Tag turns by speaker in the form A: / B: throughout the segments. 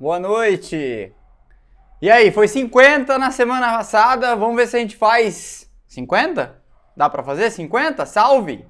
A: boa noite. E aí, foi 50 na semana passada, vamos ver se a gente faz 50? Dá pra fazer 50? Salve!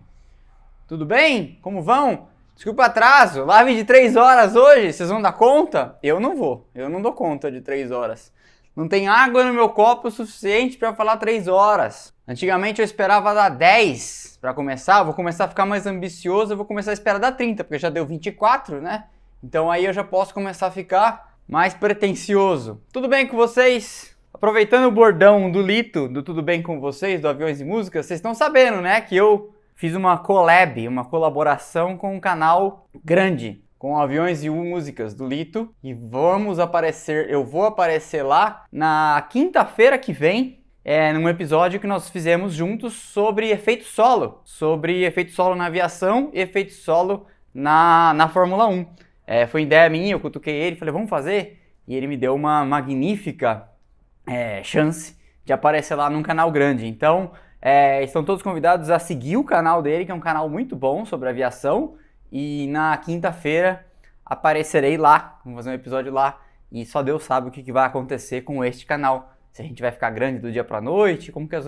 A: Tudo bem? Como vão? Desculpa o atraso, live de 3 horas hoje, vocês vão dar conta? Eu não vou, eu não dou conta de 3 horas. Não tem água no meu copo o suficiente para falar 3 horas. Antigamente eu esperava dar 10 para começar, vou começar a ficar mais ambicioso, eu vou começar a esperar dar 30, porque já deu 24, né? Então aí eu já posso começar a ficar mais pretencioso. Tudo bem com vocês? Aproveitando o bordão do Lito, do Tudo Bem com Vocês, do Aviões e Músicas, vocês estão sabendo, né, que eu fiz uma collab, uma colaboração com um canal grande, com aviões e músicas do Lito. E vamos aparecer, eu vou aparecer lá na quinta-feira que vem, é, num episódio que nós fizemos juntos sobre efeito solo, sobre efeito solo na aviação e efeito solo na, na Fórmula 1. É, foi ideia minha, eu cutuquei ele, falei, vamos fazer? E ele me deu uma magnífica é, chance de aparecer lá num canal grande. Então, é, estão todos convidados a seguir o canal dele, que é um canal muito bom sobre aviação. E na quinta-feira aparecerei lá, vamos fazer um episódio lá. E só Deus sabe o que, que vai acontecer com este canal. Se a gente vai ficar grande do dia para noite, como que as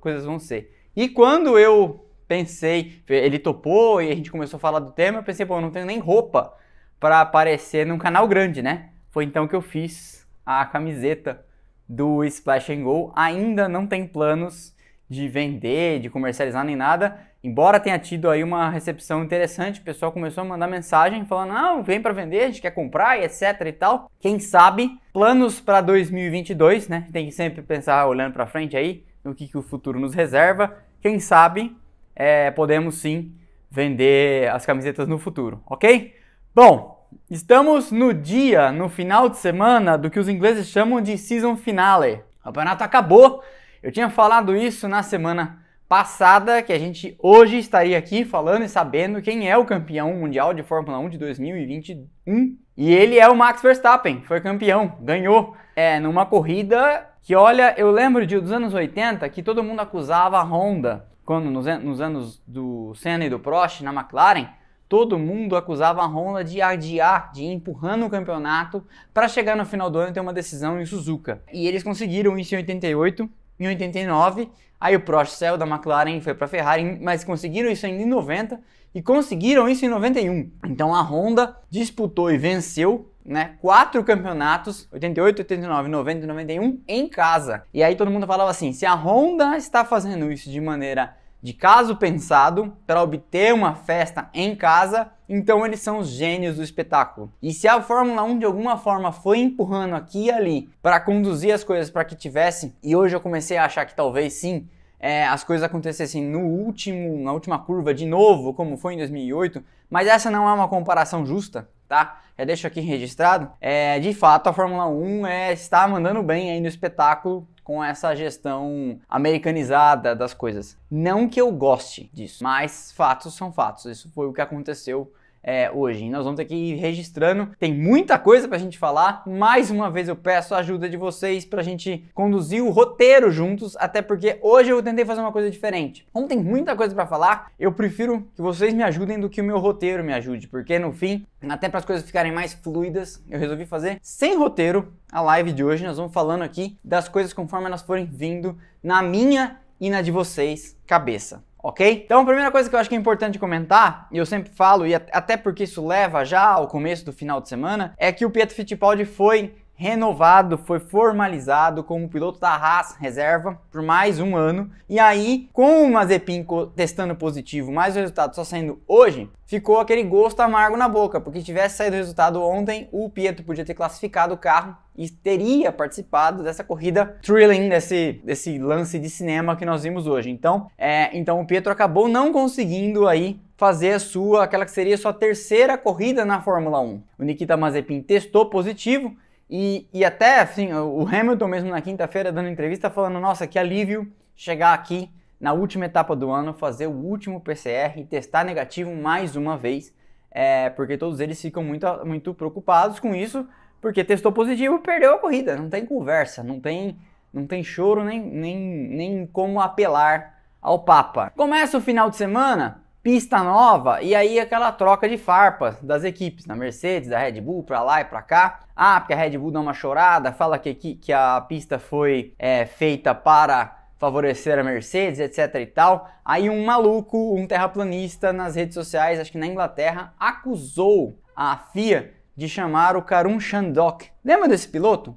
A: coisas vão ser. E quando eu pensei, ele topou e a gente começou a falar do tema, eu pensei, pô, eu não tenho nem roupa para aparecer num canal grande, né? Foi então que eu fiz a camiseta do Splash and Go. Ainda não tem planos de vender, de comercializar nem nada. Embora tenha tido aí uma recepção interessante, o pessoal começou a mandar mensagem falando: "Não, vem para vender, a gente quer comprar e etc e tal". Quem sabe planos para 2022, né? Tem que sempre pensar olhando para frente aí no que, que o futuro nos reserva. Quem sabe é, podemos sim vender as camisetas no futuro, ok? Bom, estamos no dia, no final de semana do que os ingleses chamam de season finale. O campeonato acabou eu tinha falado isso na semana passada, que a gente hoje estaria aqui falando e sabendo quem é o campeão mundial de Fórmula 1 de 2021. E ele é o Max Verstappen, foi campeão, ganhou é, numa corrida que, olha, eu lembro de, dos anos 80 que todo mundo acusava a Honda, quando nos, nos anos do Senna e do Prost na McLaren, todo mundo acusava a Honda de adiar, de ir empurrando o campeonato para chegar no final do ano e ter uma decisão em Suzuka. E eles conseguiram isso em 88 em 89. Aí o Prost saiu da McLaren e foi para a Ferrari, mas conseguiram isso ainda em 90 e conseguiram isso em 91. Então a Honda disputou e venceu né, quatro campeonatos, 88, 89, 90 e 91, em casa. E aí todo mundo falava assim: se a Honda está fazendo isso de maneira de caso pensado para obter uma festa em casa, então eles são os gênios do espetáculo. E se a Fórmula 1 de alguma forma foi empurrando aqui e ali para conduzir as coisas para que tivesse, e hoje eu comecei a achar que talvez sim, é, as coisas acontecessem no último, na última curva de novo, como foi em 2008, mas essa não é uma comparação justa, tá? Já deixo aqui registrado. É, de fato, a Fórmula 1 é, está mandando bem aí no espetáculo com essa gestão americanizada das coisas. Não que eu goste disso, mas fatos são fatos. Isso foi o que aconteceu é, hoje. Nós vamos ir registrando. Tem muita coisa pra gente falar. Mais uma vez eu peço a ajuda de vocês pra gente conduzir o roteiro juntos, até porque hoje eu tentei fazer uma coisa diferente. Como tem muita coisa para falar, eu prefiro que vocês me ajudem do que o meu roteiro me ajude, porque no fim, até para as coisas ficarem mais fluidas, eu resolvi fazer sem roteiro a live de hoje. Nós vamos falando aqui das coisas conforme elas forem vindo na minha e na de vocês cabeça ok? Então a primeira coisa que eu acho que é importante comentar, e eu sempre falo, e até porque isso leva já ao começo do final de semana, é que o Pietro Fittipaldi foi renovado, foi formalizado como piloto da Haas reserva por mais um ano. E aí, com o Mazepin testando positivo, mais o resultado só saindo hoje, ficou aquele gosto amargo na boca, porque se tivesse saído o resultado ontem, o Pietro podia ter classificado o carro e teria participado dessa corrida thrilling, desse, desse lance de cinema que nós vimos hoje. Então, é, então o Pietro acabou não conseguindo aí fazer a sua, aquela que seria a sua terceira corrida na Fórmula 1. O Nikita Mazepin testou positivo, e, e até, assim, o Hamilton mesmo na quinta-feira dando entrevista falando, nossa, que alívio chegar aqui na última etapa do ano, fazer o último PCR e testar negativo mais uma vez, é, porque todos eles ficam muito, muito preocupados com isso, porque testou positivo perdeu a corrida, não tem conversa, não tem, não tem choro nem, nem, nem como apelar ao Papa. Começa o final de semana pista nova e aí aquela troca de farpas das equipes, na Mercedes, da Red Bull, para lá e para cá. Ah, porque a Red Bull dá uma chorada, fala que, que, que a pista foi é, feita para favorecer a Mercedes, etc e tal. Aí um maluco, um terraplanista nas redes sociais, acho que na Inglaterra, acusou a FIA de chamar o Karun Chandok. Lembra desse piloto?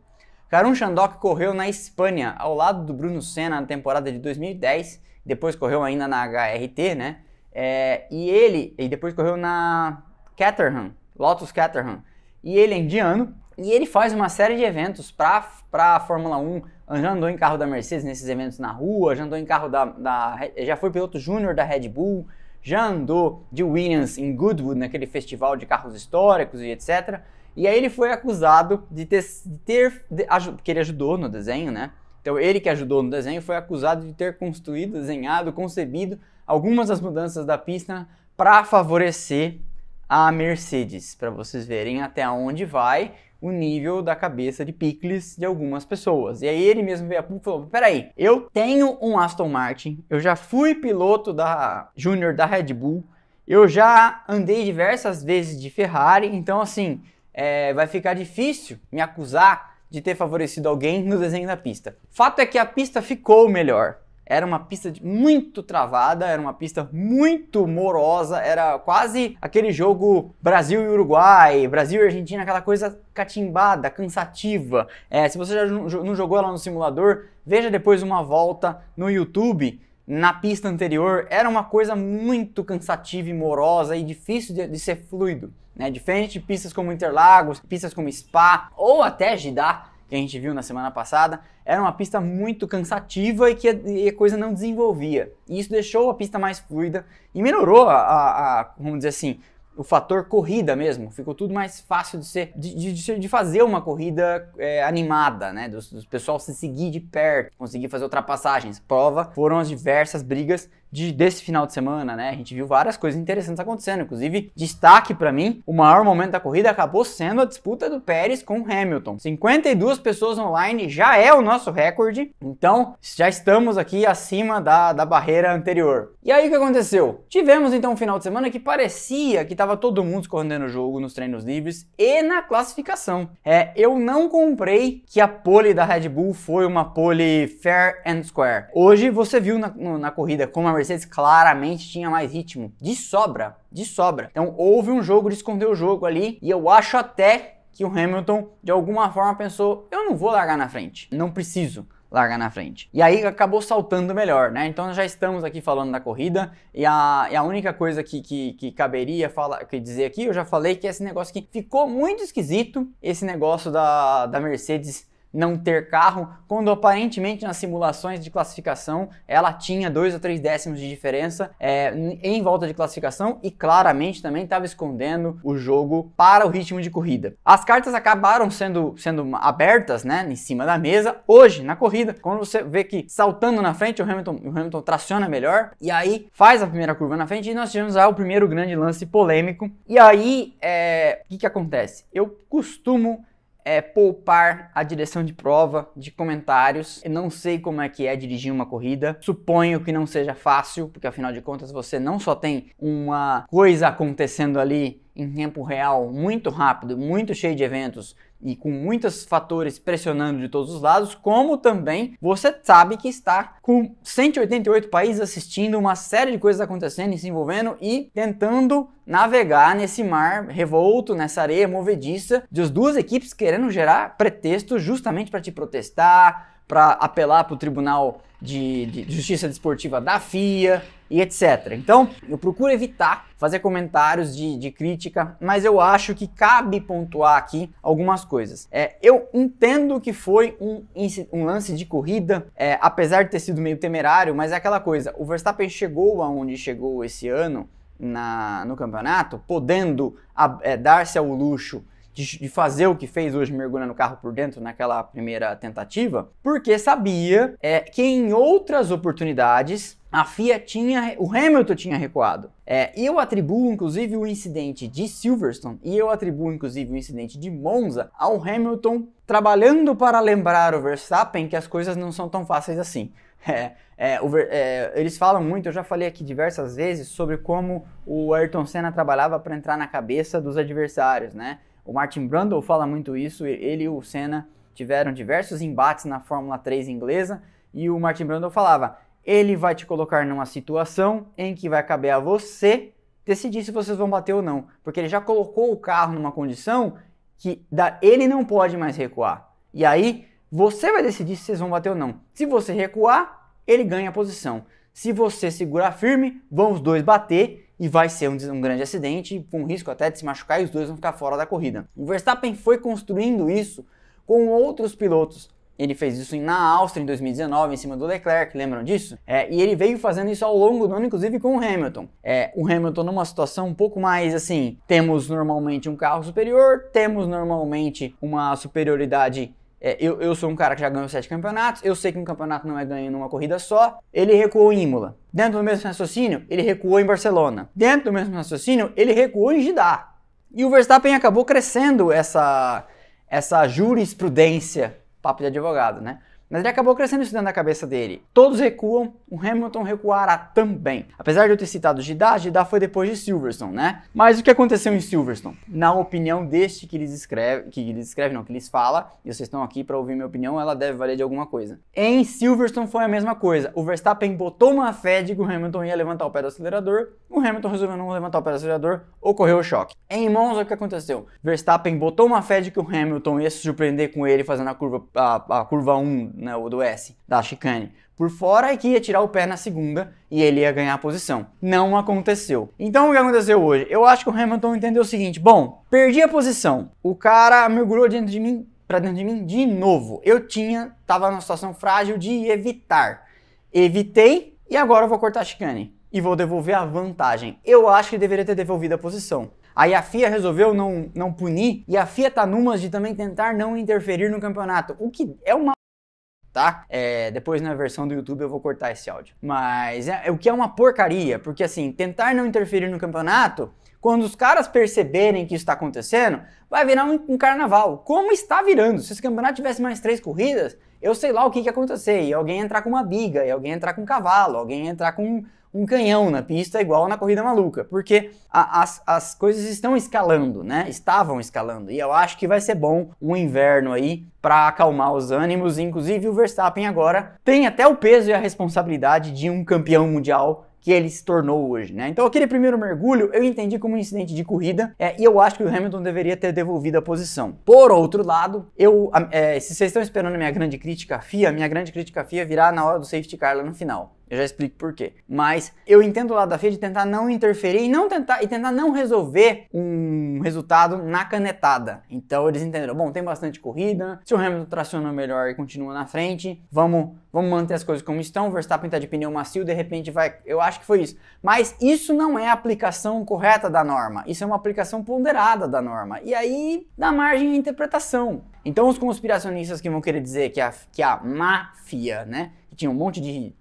A: Karun Chandok correu na Espanha, ao lado do Bruno Senna na temporada de 2010, depois correu ainda na HRT, né? É, e ele, e depois correu na Caterham, Lotus Caterham. E ele é indiano e ele faz uma série de eventos para a Fórmula 1. Já andou em carro da Mercedes nesses eventos na rua, já andou em carro da. da já foi piloto júnior da Red Bull, já andou de Williams em Goodwood, naquele festival de carros históricos e etc. E aí ele foi acusado de ter. De ter de, que ele ajudou no desenho, né? Então ele que ajudou no desenho foi acusado de ter construído, desenhado, concebido algumas das mudanças da pista para favorecer a Mercedes, para vocês verem até onde vai o nível da cabeça de picles de algumas pessoas. E aí ele mesmo veio a público e falou: peraí, eu tenho um Aston Martin, eu já fui piloto da Júnior da Red Bull, eu já andei diversas vezes de Ferrari, então assim, é, vai ficar difícil me acusar de ter favorecido alguém no desenho da pista. Fato é que a pista ficou melhor. Era uma pista muito travada, era uma pista muito morosa, era quase aquele jogo Brasil e Uruguai, Brasil e Argentina, aquela coisa catimbada, cansativa. É, se você já não jogou ela no simulador, veja depois uma volta no YouTube na pista anterior. Era uma coisa muito cansativa e morosa e difícil de, de ser fluido. Né? Diferente de pistas como Interlagos, pistas como Spa ou até Jeddah que a gente viu na semana passada, era uma pista muito cansativa e que a, e a coisa não desenvolvia. E isso deixou a pista mais fluida e melhorou a, a, a vamos dizer assim, o fator corrida mesmo. Ficou tudo mais fácil de ser, de, de, de fazer uma corrida é, animada, né? Do, do pessoal se seguir de perto, conseguir fazer ultrapassagens. Prova foram as diversas brigas de, desse final de semana, né? A gente viu várias coisas interessantes acontecendo. Inclusive, destaque para mim, o maior momento da corrida acabou sendo a disputa do Pérez com Hamilton. 52 pessoas online já é o nosso recorde, então já estamos aqui acima da, da barreira anterior. E aí o que aconteceu? Tivemos então um final de semana que parecia que estava todo mundo escorrendo o jogo nos treinos livres e na classificação. É, eu não comprei que a pole da Red Bull foi uma pole fair and square. Hoje você viu na, na corrida como a Mercedes claramente tinha mais ritmo, de sobra, de sobra. Então houve um jogo de esconder o jogo ali e eu acho até que o Hamilton de alguma forma pensou: eu não vou largar na frente, não preciso largar na frente. E aí acabou saltando melhor, né? Então já estamos aqui falando da corrida e a, e a única coisa que, que, que caberia falar, que dizer aqui, eu já falei que esse negócio que ficou muito esquisito, esse negócio da, da Mercedes não ter carro, quando aparentemente nas simulações de classificação ela tinha dois ou três décimos de diferença é, em volta de classificação e claramente também estava escondendo o jogo para o ritmo de corrida. As cartas acabaram sendo, sendo abertas né, em cima da mesa hoje na corrida, quando você vê que saltando na frente o Hamilton, o Hamilton traciona melhor e aí faz a primeira curva na frente e nós tivemos o primeiro grande lance polêmico. E aí é, o que, que acontece? Eu costumo é, poupar a direção de prova de comentários. Eu não sei como é que é dirigir uma corrida. Suponho que não seja fácil, porque afinal de contas você não só tem uma coisa acontecendo ali em tempo real, muito rápido, muito cheio de eventos, e com muitos fatores pressionando de todos os lados, como também você sabe que está com 188 países assistindo, uma série de coisas acontecendo e se envolvendo e tentando navegar nesse mar revolto, nessa areia movediça, de duas equipes querendo gerar pretexto justamente para te protestar, para apelar para o Tribunal de, de, Justiça Desportiva da FIA e etc. Então, eu procuro evitar fazer comentários de, de crítica, mas eu acho que cabe pontuar aqui algumas coisas. É, eu entendo que foi um, um lance de corrida, é, apesar de ter sido meio temerário, mas é aquela coisa: o Verstappen chegou aonde chegou esse ano na, no campeonato, podendo é, dar-se ao luxo de, fazer o que fez hoje mergulhando o carro por dentro naquela primeira tentativa, porque sabia é, que em outras oportunidades a FIA tinha, o Hamilton tinha recuado. É, eu atribuo inclusive o incidente de Silverstone e eu atribuo inclusive o incidente de Monza ao Hamilton trabalhando para lembrar o Verstappen que as coisas não são tão fáceis assim. É, é, o, é, eles falam muito, eu já falei aqui diversas vezes, sobre como o Ayrton Senna trabalhava para entrar na cabeça dos adversários, né? O Martin Brundle fala muito isso, ele e o Senna tiveram diversos embates na Fórmula 3 inglesa, e o Martin Brundle falava, ele vai te colocar numa situação em que vai caber a você decidir se vocês vão bater ou não, porque ele já colocou o carro numa condição que ele não pode mais recuar. E aí você vai decidir se vocês vão bater ou não. Se você recuar, ele ganha a posição. Se você segurar firme, vão os dois bater e vai ser um, um, grande acidente, com risco até de se machucar e os dois vão ficar fora da corrida. O Verstappen foi construindo isso com outros pilotos. Ele fez isso na Áustria em 2019, em cima do Leclerc, lembram disso? É, e ele veio fazendo isso ao longo do ano, inclusive com o Hamilton. É, o Hamilton numa situação um pouco mais assim: temos normalmente um carro superior, temos normalmente uma superioridade é, eu, eu sou um cara que já ganhou sete campeonatos, eu sei que um campeonato não é ganho numa corrida só. Ele recuou em Imola. Dentro do mesmo raciocínio, ele recuou em Barcelona. Dentro do mesmo raciocínio, ele recuou em Jeddah. E o Verstappen acabou crescendo essa, essa jurisprudência, papo de advogado, né? Mas ele acabou crescendo isso dentro da cabeça dele. Todos recuam, o Hamilton recuará também. Apesar de eu ter citado Gidá, Gidá foi depois de Silverstone, né? Mas o que aconteceu em Silverstone? Na opinião deste que eles escreve, que eles escreve não, que eles fala, e vocês estão aqui para ouvir minha opinião, ela deve valer de alguma coisa. Em Silverstone foi a mesma coisa. O Verstappen botou uma fé de que o Hamilton ia levantar o pé do acelerador, o Hamilton resolveu não levantar o pé do acelerador, ocorreu o choque. Em Monza, o que aconteceu? Verstappen botou uma fé de que o Hamilton ia se surpreender com ele fazendo a curva, a, a curva 1 né, o do S, da chicane, por fora e que ia tirar o pé na segunda e ele ia ganhar a posição. Não aconteceu. Então o que aconteceu hoje? Eu acho que o Hamilton entendeu o seguinte: bom, perdi a posição, o cara mergulhou dentro de mim, para dentro de mim de novo. Eu tinha, tava numa situação frágil de evitar. Evitei e agora eu vou cortar a chicane e vou devolver a vantagem. Eu acho que deveria ter devolvido a posição. Aí a FIA resolveu não, não punir e a FIA tá numas de também tentar não interferir no campeonato, o que é uma tá? É, depois na versão do YouTube eu vou cortar esse áudio. Mas é, é, o que é uma porcaria, porque assim, tentar não interferir no campeonato, quando os caras perceberem que isso está acontecendo, vai virar um, um, carnaval. Como está virando? Se esse campeonato tivesse mais três corridas, eu sei lá o que, que ia acontecer. E alguém entrar com uma biga, e alguém entrar com um cavalo, alguém entrar com um canhão na pista igual na corrida maluca, porque a, as, as coisas estão escalando, né? Estavam escalando. E eu acho que vai ser bom um inverno aí para acalmar os ânimos. Inclusive o Verstappen agora tem até o peso e a responsabilidade de um campeão mundial que ele se tornou hoje, né? Então aquele primeiro mergulho eu entendi como um incidente de corrida é, e eu acho que o Hamilton deveria ter devolvido a posição. Por outro lado, eu, é, se vocês estão esperando minha grande crítica à FIA, minha grande crítica à FIA virá na hora do safety car lá no final. Eu já explico por quê. Mas eu entendo o lado da FIA de tentar não interferir e não tentar e tentar não resolver um resultado na canetada. Então eles entenderam, bom, tem bastante corrida, se o Hamilton traciona melhor e continua na frente, vamos, vamos manter as coisas como estão. O Verstappen tá de pneu macio, de repente vai, eu acho que foi isso. Mas isso não é a aplicação correta da norma. Isso é uma aplicação ponderada da norma. E aí dá margem de interpretação. Então os conspiracionistas que vão querer dizer que a, que a máfia, né, que tinha um monte de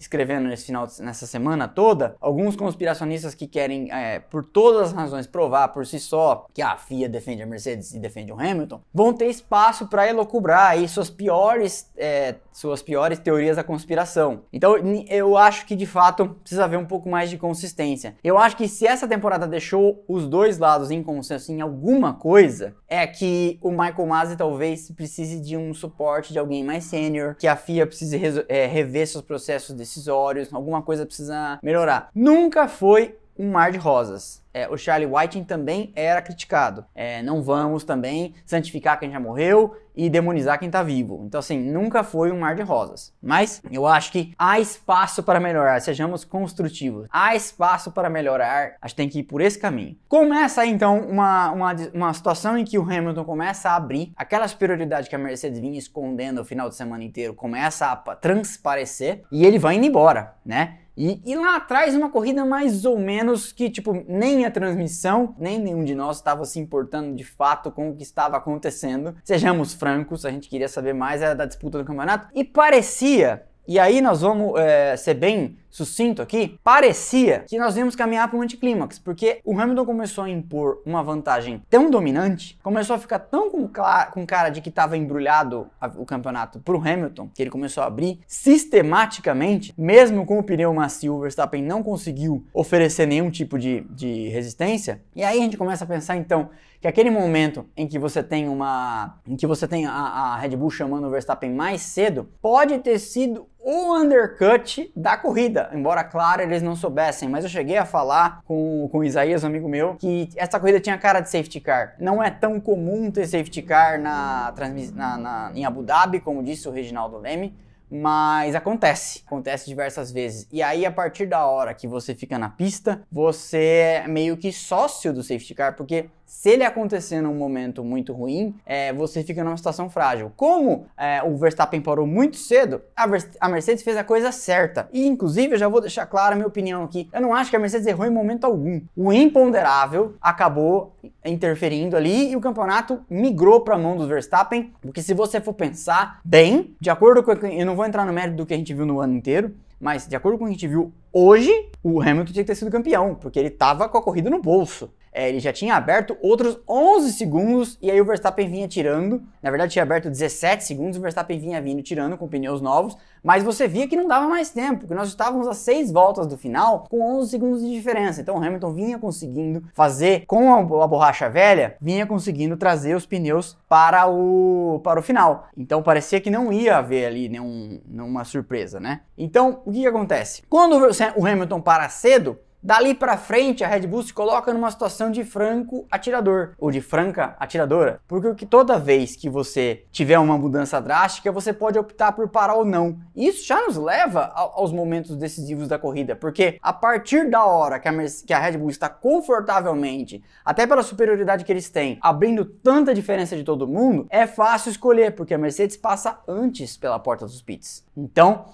A: escrevendo nesse final, nessa semana toda, alguns conspiracionistas que querem, é, por todas as razões, provar por si só que a FIA defende a Mercedes e defende o Hamilton, vão ter espaço para elocubrar aí suas piores, é, suas piores teorias da conspiração. Então, eu acho que de fato precisa haver um pouco mais de consistência. Eu acho que se essa temporada deixou os dois lados em consenso em alguma coisa, é que o Michael Masi talvez precise de um suporte de alguém mais sênior, que a FIA precise é, rever seus processos de decisórios, alguma coisa precisa melhorar. Nunca foi um mar de rosas. É, o Charlie Whiting também era criticado. É, não vamos também santificar quem já morreu e demonizar quem está vivo. Então, assim, nunca foi um mar de rosas. Mas eu acho que há espaço para melhorar, sejamos construtivos. Há espaço para melhorar, acho que tem que ir por esse caminho. Começa então, uma, uma, uma situação em que o Hamilton começa a abrir aquela superioridade que a Mercedes vinha escondendo o final de semana inteiro, começa a transparecer e ele vai indo embora, né? E, e, lá atrás, uma corrida mais ou menos que, tipo, nem a transmissão, nem nenhum de nós estava se importando de fato com o que estava acontecendo. Sejamos francos, a gente queria saber mais era da disputa do campeonato. E parecia E aí nós vamos é, ser bem sucinto aqui, parecia que nós íamos caminhar para um anticlímax, porque o Hamilton começou a impor uma vantagem tão dominante, começou a ficar tão com, com cara de que estava embrulhado o campeonato para o Hamilton, que ele começou a abrir sistematicamente, mesmo com o pneu macio, o Verstappen não conseguiu oferecer nenhum tipo de, de resistência. E aí a gente começa a pensar então que aquele momento em que você tem uma, em que você tem a, a Red Bull chamando o Verstappen mais cedo, pode ter sido o undercut da corrida, embora claro eles não soubessem, mas eu cheguei a falar com, com o Isaías, um amigo meu, que essa corrida tinha cara de safety car. Não é tão comum ter safety car na, na, na em Abu Dhabi, como disse o Reginaldo Leme, mas acontece, acontece diversas vezes. E aí, a partir da hora que você fica na pista, você é meio que sócio do safety car, porque se ele acontecer num momento muito ruim, é, você fica numa situação frágil. Como é, o Verstappen parou muito cedo, a, a, Mercedes fez a coisa certa. E inclusive eu já vou deixar clara a minha opinião aqui. Eu não acho que a Mercedes errou em momento algum. O imponderável acabou interferindo ali e o campeonato migrou para a mão dos Verstappen. Porque se você for pensar bem, de acordo com. Eu não vou entrar no mérito do que a gente viu no ano inteiro, mas de acordo com o que a gente viu hoje, o Hamilton tinha que ter sido campeão, porque ele estava com a corrida no bolso é, ele já tinha aberto outros 11 segundos e aí o Verstappen vinha tirando. Na verdade, tinha aberto 17 segundos, o Verstappen vinha vindo tirando com pneus novos, mas você via que não dava mais tempo, porque nós estávamos a 6 voltas do final com 11 segundos de diferença. Então o Hamilton vinha conseguindo fazer com a, a borracha velha, vinha conseguindo trazer os pneus para o, para o final. Então parecia que não ia haver ali nenhum, nenhuma surpresa, né? Então o que, que acontece? Quando o Hamilton para cedo, Dali para frente, a Red Bull se coloca numa situação de franco atirador, ou de franca atiradora, porque toda vez que você tiver uma mudança drástica, você pode optar por parar ou não. Isso já nos leva aos momentos decisivos da corrida, porque a partir da hora que a, que a Red Bull está confortavelmente, até pela superioridade que eles têm, abrindo tanta diferença de todo mundo, é fácil escolher, porque a Mercedes passa antes pela porta dos pits. Então,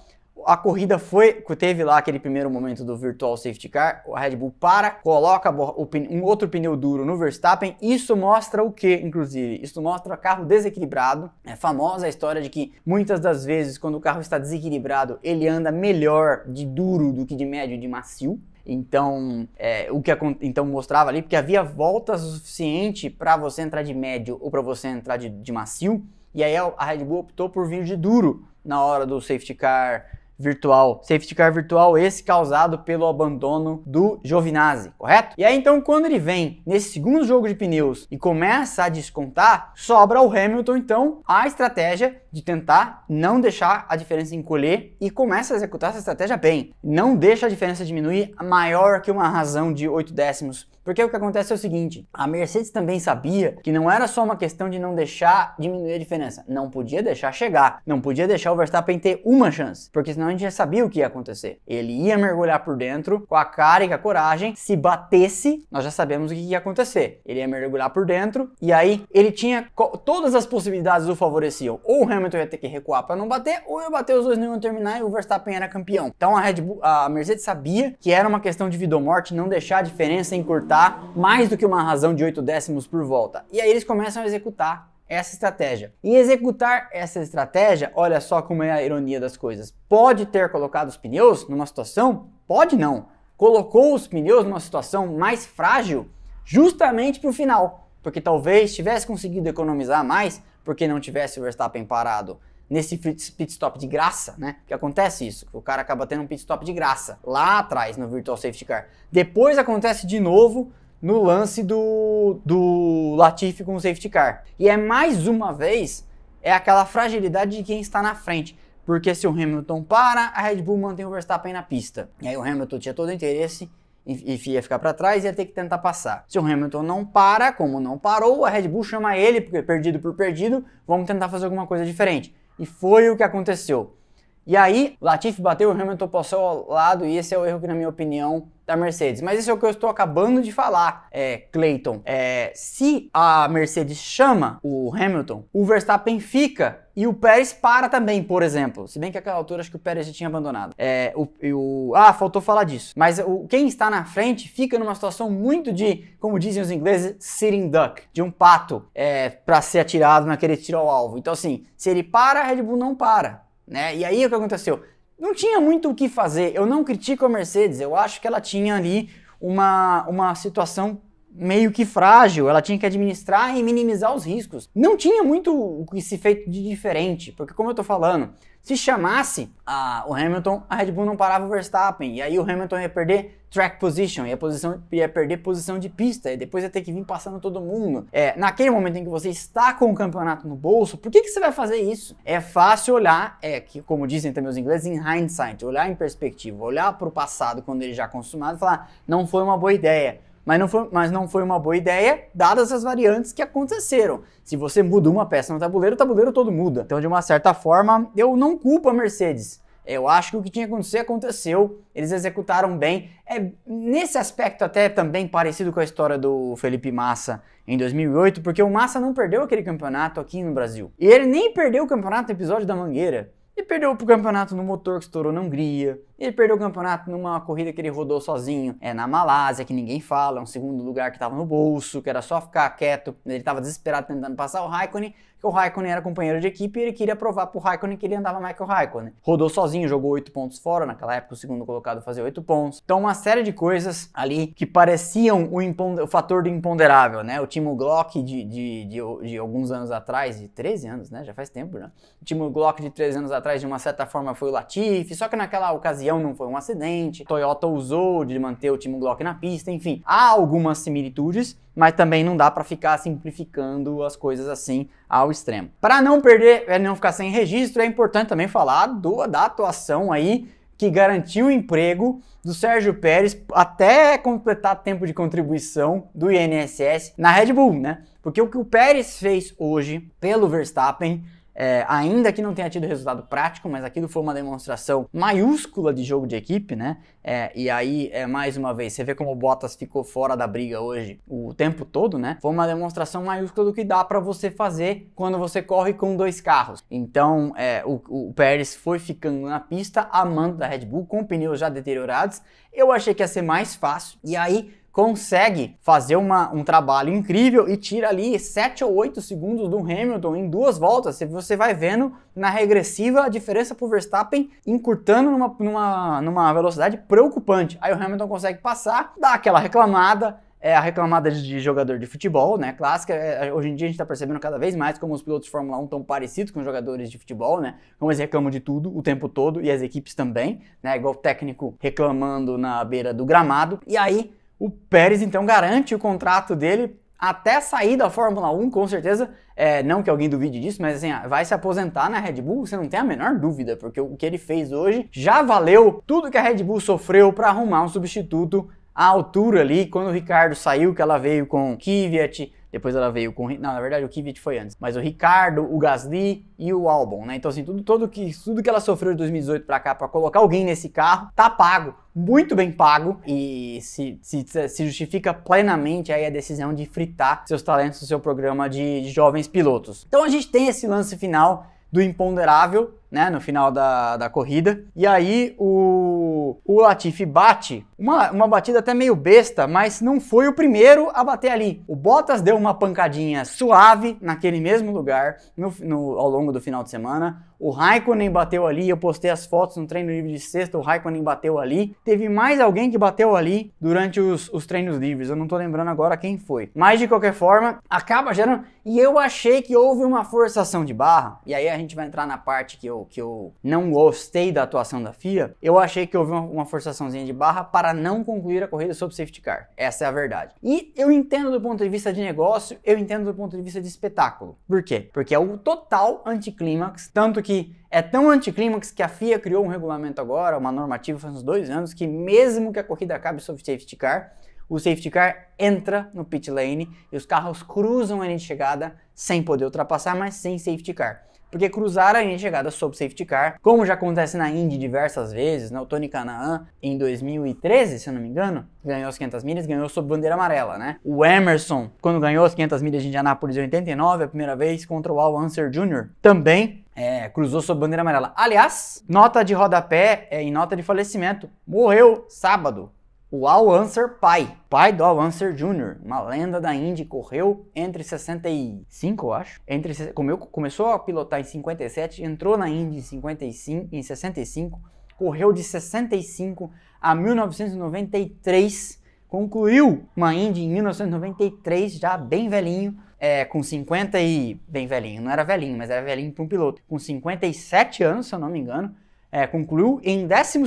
A: a corrida foi, teve lá aquele primeiro momento do virtual safety car, a Red Bull para, coloca um outro pneu duro no Verstappen. Isso mostra o que, inclusive? Isso mostra carro desequilibrado. É famosa a história de que muitas das vezes, quando o carro está desequilibrado, ele anda melhor de duro do que de médio de macio. Então, é, o que então mostrava ali, porque havia volta suficiente para você entrar de médio ou para você entrar de, de macio. E aí a Red Bull optou por vir de duro na hora do safety car virtual, safety car virtual esse causado pelo abandono do Giovinazzi, correto? E aí então quando ele vem nesse segundo jogo de pneus e começa a descontar, sobra ao Hamilton então a estratégia de tentar não deixar a diferença encolher e começa a executar essa estratégia bem. Não deixa a diferença diminuir maior que uma razão de 8 décimos porque o que acontece é o seguinte: a Mercedes também sabia que não era só uma questão de não deixar diminuir a diferença, não podia deixar chegar, não podia deixar o Verstappen ter uma chance, porque senão a gente já sabia o que ia acontecer. Ele ia mergulhar por dentro com a cara e com a coragem, se batesse, nós já sabemos o que ia acontecer. Ele ia mergulhar por dentro e aí ele tinha todas as possibilidades o favoreciam. Ou o Hamilton ia ter que recuar para não bater, ou ia bater os dois não iam terminar e o Verstappen era campeão. Então a Red Bull, a Mercedes sabia que era uma questão de vida ou morte, não deixar a diferença encurtar mais do que uma razão de 8 décimos por volta. E aí eles começam a executar essa estratégia. E executar essa estratégia, olha só como é a ironia das coisas. Pode ter colocado os pneus numa situação? Pode não. Colocou os pneus numa situação mais frágil justamente para o final. Porque talvez tivesse conseguido economizar mais porque não tivesse o Verstappen parado nesse pit stop de graça, né? Que acontece isso, o cara acaba tendo um pit stop de graça lá atrás no Virtual Safety Car. Depois acontece de novo no lance do, do Latifi com o safety car. E é mais uma vez é aquela fragilidade de quem está na frente. Porque se o Hamilton para, a Red Bull mantém o Verstappen na pista. E aí o Hamilton tinha todo o interesse e ia ficar para trás e ia ter que tentar passar. Se o Hamilton não para, como não parou, a Red Bull chama ele, porque perdido por perdido, vamos tentar fazer alguma coisa diferente. E foi o que aconteceu. E aí, Latifi bateu, o Hamilton passou ao lado, e esse é o erro que, na minha opinião, da Mercedes. Mas isso é o que eu estou acabando de falar, é, Clayton. É, se a Mercedes chama o Hamilton, o Verstappen fica e o Pérez para também, por exemplo. Se bem que naquela altura acho que o Pérez já tinha abandonado. É, o, o, ah, faltou falar disso. Mas o, quem está na frente fica numa situação muito de, como dizem os ingleses, sitting duck, de um pato é, para ser atirado naquele tiro ao alvo. Então, assim, se ele para, a Red Bull não para. Né? E aí o que aconteceu? não tinha muito o que fazer. Eu não critico a Mercedes, eu acho que ela tinha ali uma, uma situação meio que frágil, ela tinha que administrar e minimizar os riscos. Não tinha muito o que se feito de diferente, porque como eu tô falando, se chamasse a, o Hamilton, a Red Bull não parava o Verstappen, e aí o Hamilton ia perder track position, ia, posição, ia perder posição de pista, e depois ia ter que vir passando todo mundo. É, naquele momento em que você está com o campeonato no bolso, por que, que você vai fazer isso? É fácil olhar, é que como dizem também os ingleses, em hindsight, olhar em perspectiva, olhar para o passado quando ele já é consumado e falar, não foi uma boa ideia. Mas não, foi, mas não foi uma boa ideia, dadas as variantes que aconteceram. Se você muda uma peça no tabuleiro, o tabuleiro todo muda. Então, de uma certa forma, eu não culpo a Mercedes. Eu acho que o que tinha que acontecer aconteceu, eles executaram bem. É nesse aspecto até também parecido com a história do Felipe Massa em 2008, porque o Massa não perdeu aquele campeonato aqui no Brasil. E ele nem perdeu o campeonato no episódio da Mangueira. Ele perdeu o campeonato no motor que estourou na Hungria. Ele perdeu o campeonato numa corrida que ele rodou sozinho, é na Malásia, que ninguém fala, um segundo lugar que estava no bolso, que era só ficar quieto. Ele estava desesperado tentando passar o Raikkonen, que o Raikkonen era companheiro de equipe e ele queria provar pro Raikkonen que ele andava mais que o Raikkonen. Rodou sozinho, jogou 8 pontos fora, naquela época o segundo colocado fazia 8 pontos. Então uma série de coisas ali que pareciam o, o fator do imponderável, né? O Timo Glock de, de, de, de, alguns anos atrás, de 13 anos, né? Já faz tempo, né? O Timo Glock de 13 anos atrás, de uma certa forma, foi o Latifi, só que naquela ocasião não foi um acidente. Toyota usou de manter o Timo Glock na pista, enfim. Há algumas similitudes, mas também não dá para ficar simplificando as coisas assim ao extremo. Para não perder, é, não ficar sem registro, é importante também falar do, da atuação aí que garantiu o emprego do Sérgio Pérez até completar tempo de contribuição do INSS na Red Bull, né? Porque o que o Pérez fez hoje pelo Verstappen é, ainda que não tenha tido resultado prático, mas aquilo foi uma demonstração maiúscula de jogo de equipe, né? É, e aí, é, mais uma vez, você vê como o Bottas ficou fora da briga hoje o tempo todo, né? Foi uma demonstração maiúscula do que dá para você fazer quando você corre com dois carros. Então, é, o, o Pérez foi ficando na pista, amando da Red Bull, com pneus já deteriorados. Eu achei que ia ser mais fácil. E aí, consegue fazer uma, um trabalho incrível e tira ali 7 ou 8 segundos do Hamilton em duas voltas. Você vai vendo na regressiva a diferença para o Verstappen encurtando numa, numa, numa velocidade preocupante. Aí o Hamilton consegue passar, dá aquela reclamada, é a reclamada de jogador de futebol, né? Clássica. É, hoje em dia a gente está percebendo cada vez mais como os pilotos de Fórmula 1 estão parecidos com os jogadores de futebol, né? Como eles reclamam de tudo o tempo todo e as equipes também, né? Igual o técnico reclamando na beira do gramado. E aí o Pérez então garante o contrato dele até sair da Fórmula 1, com certeza. É, não que alguém duvide disso, mas assim, vai se aposentar na Red Bull, você não tem a menor dúvida, porque o que ele fez hoje já valeu tudo que a Red Bull sofreu para arrumar um substituto à altura ali. Quando o Ricardo saiu, que ela veio com Kvyat, depois ela veio com. Não, na verdade o Kvyat foi antes. Mas o Ricardo, o Gasly e o Albon, né? Então, assim, tudo, tudo, que, tudo que ela sofreu de 2018 para cá para colocar alguém nesse carro, tá pago. Muito bem pago. E se, se, se, justifica plenamente aí a decisão de fritar seus talentos no seu programa de, de jovens pilotos. Então a gente tem esse lance final do imponderável, né, no final da, da corrida. E aí o, o Latifi bate, uma, uma batida até meio besta, mas não foi o primeiro a bater ali. O Bottas deu uma pancadinha suave naquele mesmo lugar no, no, ao longo do final de semana. O Raikkonen bateu ali, eu postei as fotos no treino livre de sexta, o Raikkonen bateu ali. Teve mais alguém que bateu ali durante os, os treinos livres, eu não tô lembrando agora quem foi. Mas de qualquer forma, acaba gerando. E eu achei que houve uma forçação de barra, e aí a gente vai entrar na parte que eu eu, que eu não gostei da atuação da FIA, eu achei que houve uma, uma forçaçãozinha de barra para não concluir a corrida sob safety car. Essa é a verdade. E eu entendo do ponto de vista de negócio, eu entendo do ponto de vista de espetáculo. Por quê? Porque é o total anticlímax, tanto que é tão anticlímax que a FIA criou um regulamento agora, uma normativa faz uns dois anos, que mesmo que a corrida acabe sob safety car, o safety car entra no pit lane e os carros cruzam a linha de chegada sem poder ultrapassar, mas sem safety car porque cruzaram a linha de chegada sob safety car, como já acontece na Indy diversas vezes, né? O Tony Canaan, em 2013, se eu não me engano, ganhou as 500 milhas, ganhou sob bandeira amarela, né? O Emerson, quando ganhou as 500 milhas de Indianápolis em 89, a primeira vez, contra o Al Unser Jr., também é, cruzou sob bandeira amarela. Aliás, nota de rodapé é, em nota de falecimento, morreu sábado, o Al Unser pai, pai do Al Unser Jr., uma lenda da Indy, correu entre 65, eu acho. Entre, comeu, começou a pilotar em 57, entrou na Indy em 55, em 65, correu de 65 a 1993, concluiu uma Indy em 1993, já bem velhinho, é, com 50 e. bem velhinho, não era velhinho, mas era velhinho para um piloto, com 57 anos, se eu não me engano, é, concluiu em 12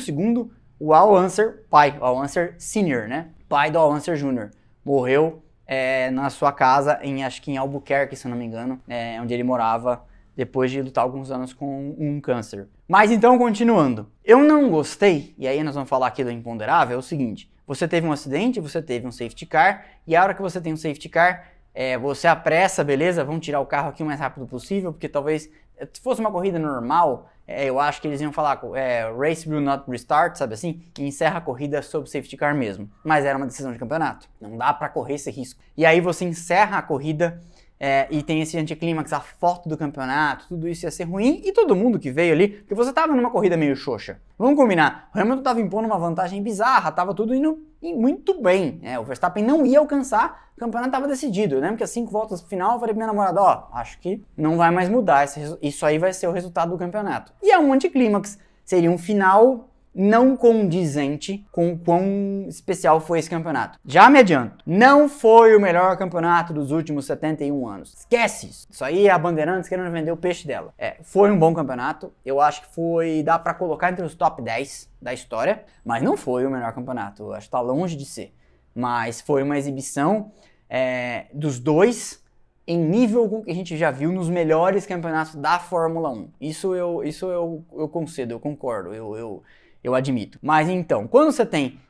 A: o Al Unser, pai, o Al Unser Senior, né? Pai do Al Unser Jr. Morreu é, na sua casa, em acho que em Albuquerque, se eu não me engano, é, onde ele morava depois de lutar alguns anos com um câncer. Mas então, continuando. Eu não gostei, e aí nós vamos falar aqui do imponderável, é o seguinte. Você teve um acidente, você teve um safety car, e a hora que você tem um safety car, é, você apressa, beleza? Vamos tirar o carro aqui o mais rápido possível, porque talvez, se fosse uma corrida normal, é, eu acho que eles iam falar é, race will not restart, sabe assim? E encerra a corrida sob safety car mesmo. Mas era uma decisão de campeonato. Não dá para correr esse risco. E aí você encerra a corrida é, e tem esse anticlímax, a foto do campeonato, tudo isso ia ser ruim, e todo mundo que veio ali, porque você tava numa corrida meio xoxa. Vamos combinar, o Hamilton tava impondo uma vantagem bizarra, tava tudo indo muito bem, né? O Verstappen não ia alcançar, o campeonato tava decidido. Eu lembro que as cinco voltas final, eu falei pra minha namorada, ó, acho que não vai mais mudar, isso aí vai ser o resultado do campeonato. E é um anticlímax, seria um final não condizente com o quão especial foi esse campeonato. Já me adianto, não foi o melhor campeonato dos últimos 71 anos. Esquece isso. Isso aí é a Bandeirantes querendo vender o peixe dela. É, foi um bom campeonato. Eu acho que foi, dá para colocar entre os top 10 da história, mas não foi o melhor campeonato. Eu acho que tá longe de ser. Mas foi uma exibição é, dos dois em nível com que a gente já viu nos melhores campeonatos da Fórmula 1. Isso eu, isso eu, eu concedo, eu concordo. Eu, eu, eu admito. Mas então, quando você tem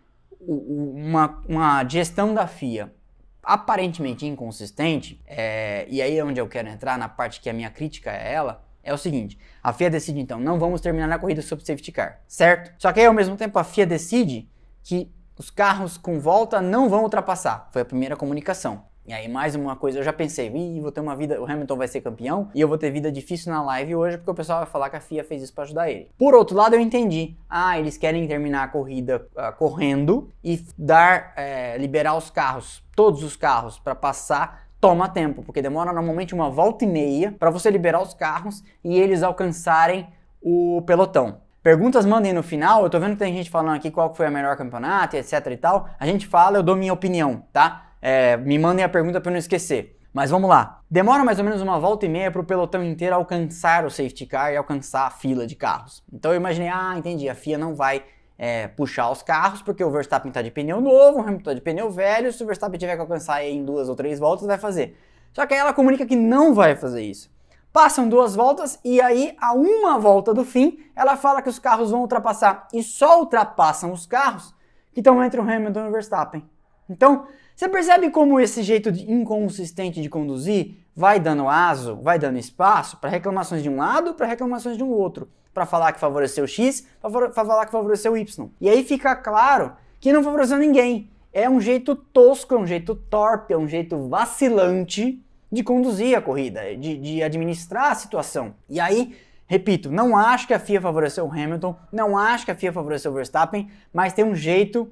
A: uma, uma gestão da FIA aparentemente inconsistente, é, e aí é onde eu quero entrar na parte que a minha crítica é ela, é o seguinte: a FIA decide então, não vamos terminar a corrida sob safety car, certo? Só que aí ao mesmo tempo a FIA decide que os carros com volta não vão ultrapassar. Foi a primeira comunicação. E aí, mais uma coisa, eu já pensei, Ih, vou ter uma vida, o Hamilton vai ser campeão e eu vou ter vida difícil na live hoje porque o pessoal vai falar que a FIA fez isso para ajudar ele. Por outro lado, eu entendi. Ah, eles querem terminar a corrida uh, correndo e dar, é, liberar os carros, todos os carros, para passar toma tempo, porque demora normalmente uma volta e meia para você liberar os carros e eles alcançarem o pelotão. Perguntas mandem no final, eu tô vendo que tem gente falando aqui qual foi a melhor campeonato, etc e tal. A gente fala, eu dou minha opinião, tá? É, me mandem a pergunta para não esquecer. Mas vamos lá. Demora mais ou menos uma volta e meia para o pelotão inteiro alcançar o safety car e alcançar a fila de carros. Então eu imaginei, ah, entendi, a FIA não vai é, puxar os carros porque o Verstappen está de pneu novo, o Hamilton está de pneu velho, se o Verstappen tiver que alcançar em duas ou três voltas, vai fazer. Só que aí ela comunica que não vai fazer isso. Passam duas voltas e aí, a uma volta do fim, ela fala que os carros vão ultrapassar e só ultrapassam os carros que estão entre o Hamilton e o Verstappen. Então, você percebe como esse jeito inconsistente de conduzir vai dando aso, vai dando espaço para reclamações de um lado, para reclamações de um outro, para falar que favoreceu X, para falar que favoreceu Y. E aí fica claro que não favoreceu ninguém. É um jeito tosco, é um jeito torpe, é um jeito vacilante de conduzir a corrida, de, de administrar a situação. E aí Repito, não acho que a FIA favoreceu o Hamilton, não acho que a FIA favoreceu o Verstappen, mas tem um jeito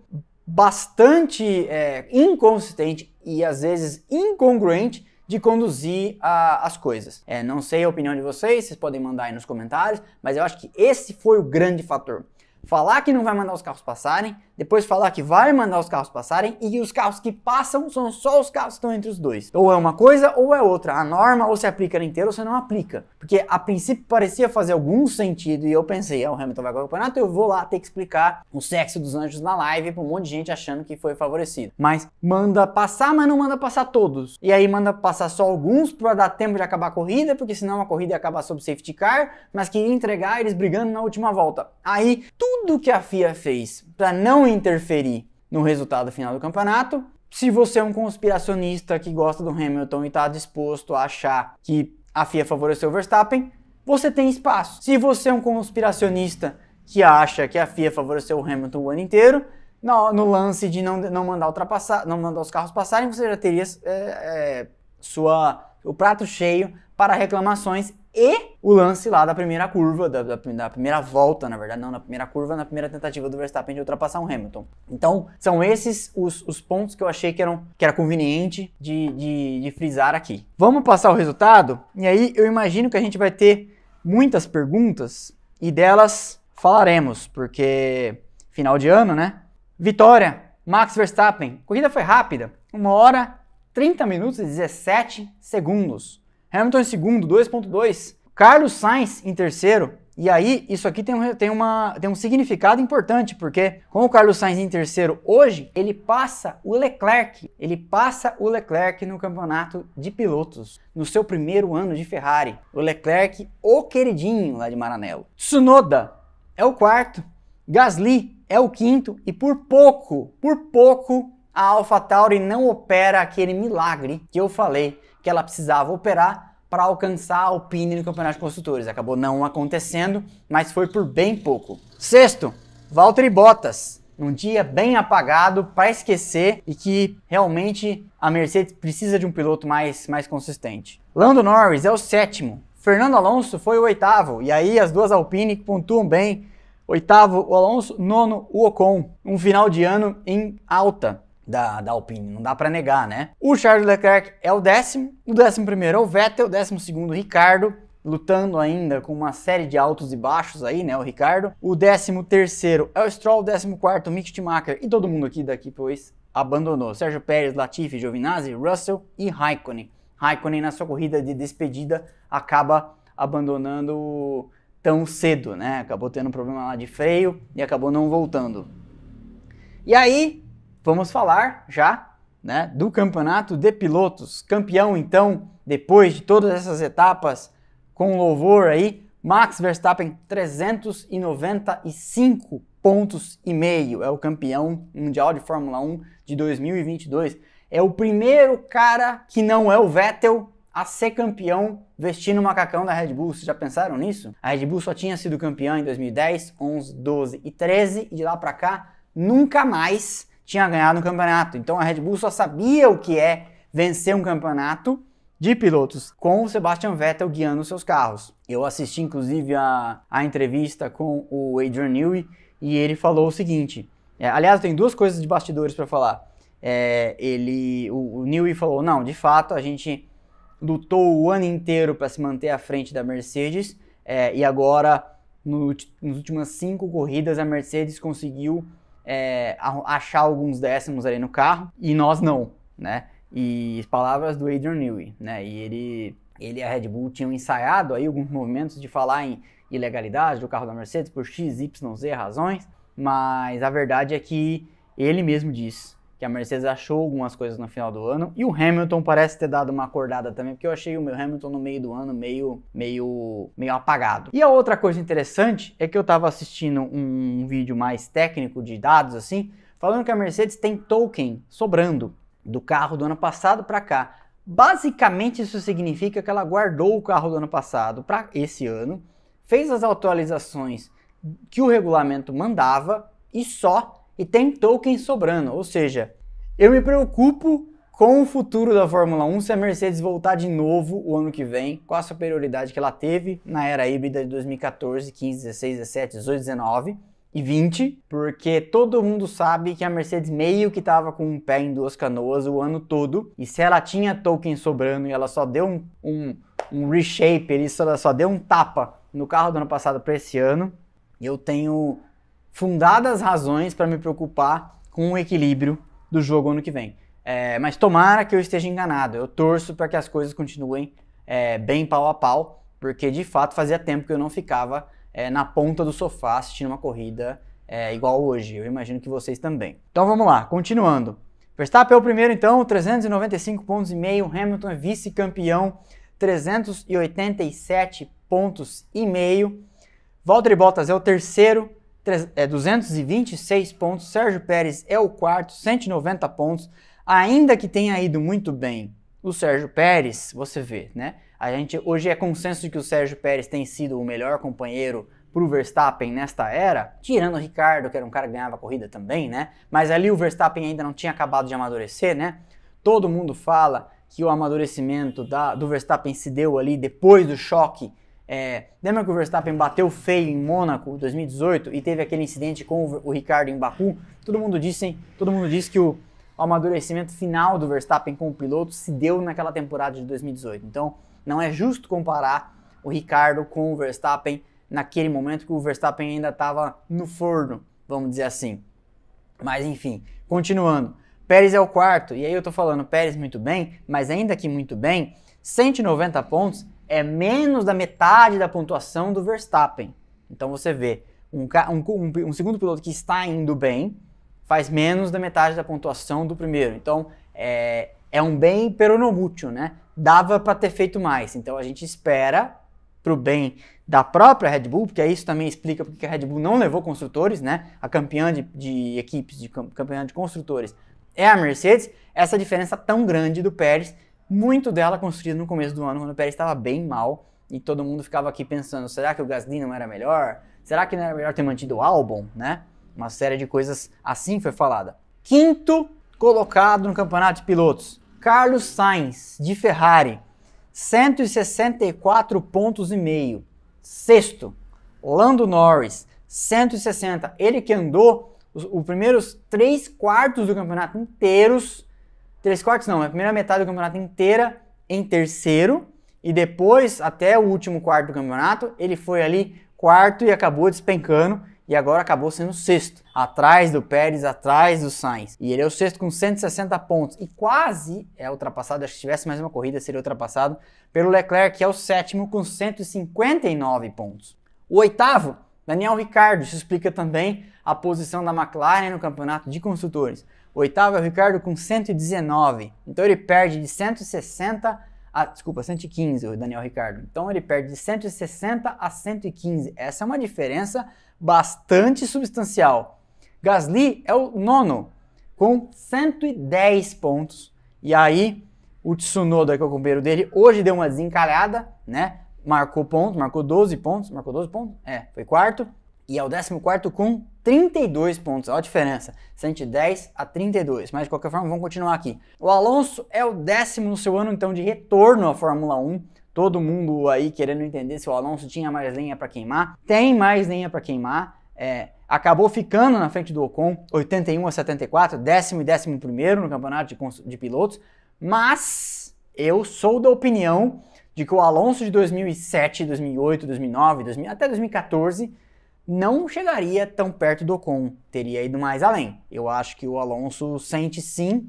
A: bastante é, inconsistente e às vezes incongruente de conduzir a, as coisas. É, não sei a opinião de vocês, vocês podem mandar aí nos comentários, mas eu acho que esse foi o grande fator falar que não vai mandar os carros passarem, depois falar que vai mandar os carros passarem e os carros que passam são só os carros que estão entre os dois. Ou é uma coisa ou é outra. A norma ou se aplica inteira ou se não aplica. Porque a princípio parecia fazer algum sentido e eu pensei, ah, o Hamilton vai ganhar o campeonato, eu vou lá ter que explicar o sexo dos anjos na live para um monte de gente achando que foi favorecido. Mas manda passar, mas não manda passar todos. E aí manda passar só alguns para dar tempo de acabar a corrida, porque senão a corrida ia acabar sob safety car, mas queria entregar eles brigando na última volta. Aí tudo tudo que a FIA fez para não interferir no resultado final do campeonato. Se você é um conspiracionista que gosta do Hamilton e está disposto a achar que a FIA favoreceu o Verstappen, você tem espaço. Se você é um conspiracionista que acha que a FIA favoreceu o Hamilton o ano inteiro, no, no lance de não, não mandar ultrapassar, não mandar os carros passarem, você já teria é, é, sua, o prato cheio para reclamações e o lance lá da primeira curva, da, da, da, primeira volta, na verdade, não, na primeira curva, na primeira tentativa do Verstappen de ultrapassar o Hamilton. Então, são esses os, os pontos que eu achei que, eram, que era conveniente de, de, de frisar aqui. Vamos passar o resultado? E aí eu imagino que a gente vai ter muitas perguntas e delas falaremos, porque final de ano, né? Vitória, Max Verstappen. Corrida foi rápida, 1 hora 30 minutos e 17 segundos. Hamilton em segundo, 2.2. Carlos Sainz em terceiro. E aí, isso aqui tem um, tem, uma, tem um significado importante, porque com o Carlos Sainz em terceiro hoje, ele passa o Leclerc. Ele passa o Leclerc no campeonato de pilotos, no seu primeiro ano de Ferrari. O Leclerc, o queridinho lá de Maranello. Tsunoda é o quarto. Gasly é o quinto. E por pouco, por pouco, a AlphaTauri não opera aquele milagre que eu falei que ela precisava operar para alcançar a Alpine no Campeonato de Construtores. Acabou não acontecendo, mas foi por bem pouco. Sexto, Valtteri Bottas. Um dia bem apagado para esquecer e que realmente a Mercedes precisa de um piloto mais, mais consistente. Lando Norris é o sétimo. Fernando Alonso foi o oitavo. E aí as duas Alpine pontuam bem. Oitavo o Alonso, nono o Ocon. Um final de ano em alta da, da Alpine, não dá para negar, né? O Charles Leclerc é o décimo, o décimo primeiro é o Vettel, o décimo segundo o Ricardo, lutando ainda com uma série de altos e baixos aí, né, o Ricardo. O décimo terceiro é o Stroll, o décimo quarto o Mick Schumacher e todo mundo aqui daqui pois abandonou. Sérgio Pérez, Latifi, Giovinazzi, Russell e Raikkonen. Raikkonen na sua corrida de despedida acaba abandonando tão cedo, né? Acabou tendo um problema lá de freio e acabou não voltando. E aí, vamos falar já né, do campeonato de pilotos. Campeão, então, depois de todas essas etapas, com louvor aí, Max Verstappen, 395 pontos e meio. É o campeão mundial de Fórmula 1 de 2022. É o primeiro cara que não é o Vettel a ser campeão vestindo o macacão da Red Bull. Vocês já pensaram nisso? A Red Bull só tinha sido campeã em 2010, 11, 12 e 13 e de lá para cá nunca mais tinha ganhado um campeonato. Então a Red Bull só sabia o que é vencer um campeonato de pilotos com o Sebastian Vettel guiando seus carros. Eu assisti inclusive a, a entrevista com o Adrian Newey e ele falou o seguinte: é, aliás, tem duas coisas de bastidores para falar. É, ele, o, o Newey falou: não, de fato a gente lutou o ano inteiro para se manter à frente da Mercedes é, e agora no, nas últimas cinco corridas a Mercedes conseguiu é, achar alguns décimos ali no carro e nós não, né? E palavras do Adrian Newey, né? E ele, ele e a Red Bull tinham ensaiado aí alguns movimentos de falar em ilegalidade do carro da Mercedes por X, Y, Z razões, mas a verdade é que ele mesmo disse que a Mercedes achou algumas coisas no final do ano e o Hamilton parece ter dado uma acordada também, porque eu achei o meu Hamilton no meio do ano meio meio meio apagado. E a outra coisa interessante é que eu estava assistindo um vídeo mais técnico de dados assim, falando que a Mercedes tem token sobrando do carro do ano passado para cá. Basicamente isso significa que ela guardou o carro do ano passado para esse ano, fez as atualizações que o regulamento mandava e só e tem token sobrando. Ou seja, eu me preocupo com o futuro da Fórmula 1 se a Mercedes voltar de novo o ano que vem com a superioridade que ela teve na era híbrida de 2014, 15, 16, 17, 18, 19 e 20, porque todo mundo sabe que a Mercedes meio que estava com um pé em duas canoas o ano todo, e se ela tinha token sobrando e ela só deu um, um, um reshape, só, só deu um tapa no carro do ano passado para esse ano, eu tenho fundadas razões para me preocupar com o equilíbrio do jogo ano que vem. É, mas tomara que eu esteja enganado. Eu torço para que as coisas continuem é, bem pau a pau, porque de fato fazia tempo que eu não ficava é, na ponta do sofá assistindo uma corrida é, igual hoje. Eu imagino que vocês também. Então vamos lá, continuando. Verstappen é o primeiro então, 395 pontos e meio. Hamilton é vice-campeão, 387 pontos e meio. Valtteri Bottas é o terceiro, é, 226 pontos. Sérgio Pérez é o quarto, 190 pontos. Ainda que tenha ido muito bem o Sérgio Pérez, você vê, né? A gente hoje é consenso de que o Sérgio Pérez tem sido o melhor companheiro para o Verstappen nesta era, tirando o Ricardo, que era um cara que ganhava a corrida também, né? Mas ali o Verstappen ainda não tinha acabado de amadurecer, né? Todo mundo fala que o amadurecimento da, do Verstappen se deu ali depois do choque é, lembra que o Verstappen bateu feio em Mônaco 2018 e teve aquele incidente com o, Ricardo em Baku? Todo mundo disse, todo mundo disse que o amadurecimento final do Verstappen com o piloto se deu naquela temporada de 2018. Então, não é justo comparar o Ricardo com o Verstappen naquele momento que o Verstappen ainda estava no forno, vamos dizer assim. Mas enfim, continuando. Pérez é o quarto, e aí eu tô falando Pérez muito bem, mas ainda que muito bem, 190 pontos é menos da metade da pontuação do Verstappen. Então você vê, um, um, um, segundo piloto que está indo bem faz menos da metade da pontuação do primeiro. Então é, é um bem peronomútil, né? Dava para ter feito mais. Então a gente espera para o bem da própria Red Bull, porque isso também explica porque a Red Bull não levou construtores, né? A campeã de, de equipes, de campeã de construtores é a Mercedes. Essa diferença tão grande do Pérez, muito dela construída no começo do ano, quando o Pérez estava bem mal e todo mundo ficava aqui pensando: será que o Gasly não era melhor? Será que não era melhor ter mantido o álbum, né? Uma série de coisas assim foi falada. Quinto colocado no campeonato de pilotos, Carlos Sainz, de Ferrari, 164 pontos e meio. Sexto, Lando Norris, 160. Ele que andou os, os primeiros três quartos do campeonato inteiros, três quartos não, a primeira metade do campeonato inteira em terceiro, e depois, até o último quarto do campeonato, ele foi ali quarto e acabou despencando e agora acabou sendo sexto, atrás do Pérez, atrás do Sainz. E ele é o sexto com 160 pontos e quase é ultrapassado, acho que se tivesse mais uma corrida seria ultrapassado pelo Leclerc, que é o sétimo com 159 pontos. O oitavo, Daniel Ricardo, isso explica também a posição da McLaren no campeonato de construtores. Oitavo é o Ricardo com 119, então ele perde de 160 ah, desculpa, 115 o Daniel Ricardo. Então ele perde de 160 a 115. Essa é uma diferença bastante substancial. Gasly é o nono, com 110 pontos. E aí, o Tsunoda, que é o companheiro dele, hoje deu uma desencalhada, né? Marcou pontos, marcou 12 pontos, marcou 12 pontos? É, foi quarto. E é o 14 com 32 pontos. Olha a diferença. 110 a 32. Mas de qualquer forma, vamos continuar aqui. O Alonso é o décimo no seu ano então de retorno à Fórmula 1. Todo mundo aí querendo entender se o Alonso tinha mais lenha para queimar. Tem mais lenha para queimar. É, acabou ficando na frente do Ocon, 81 a 74, décimo e décimo primeiro no campeonato de, de pilotos. Mas eu sou da opinião de que o Alonso de 2007, 2008, 2009, 2000, até 2014 não chegaria tão perto do Ocon, teria ido mais além. Eu acho que o Alonso sente sim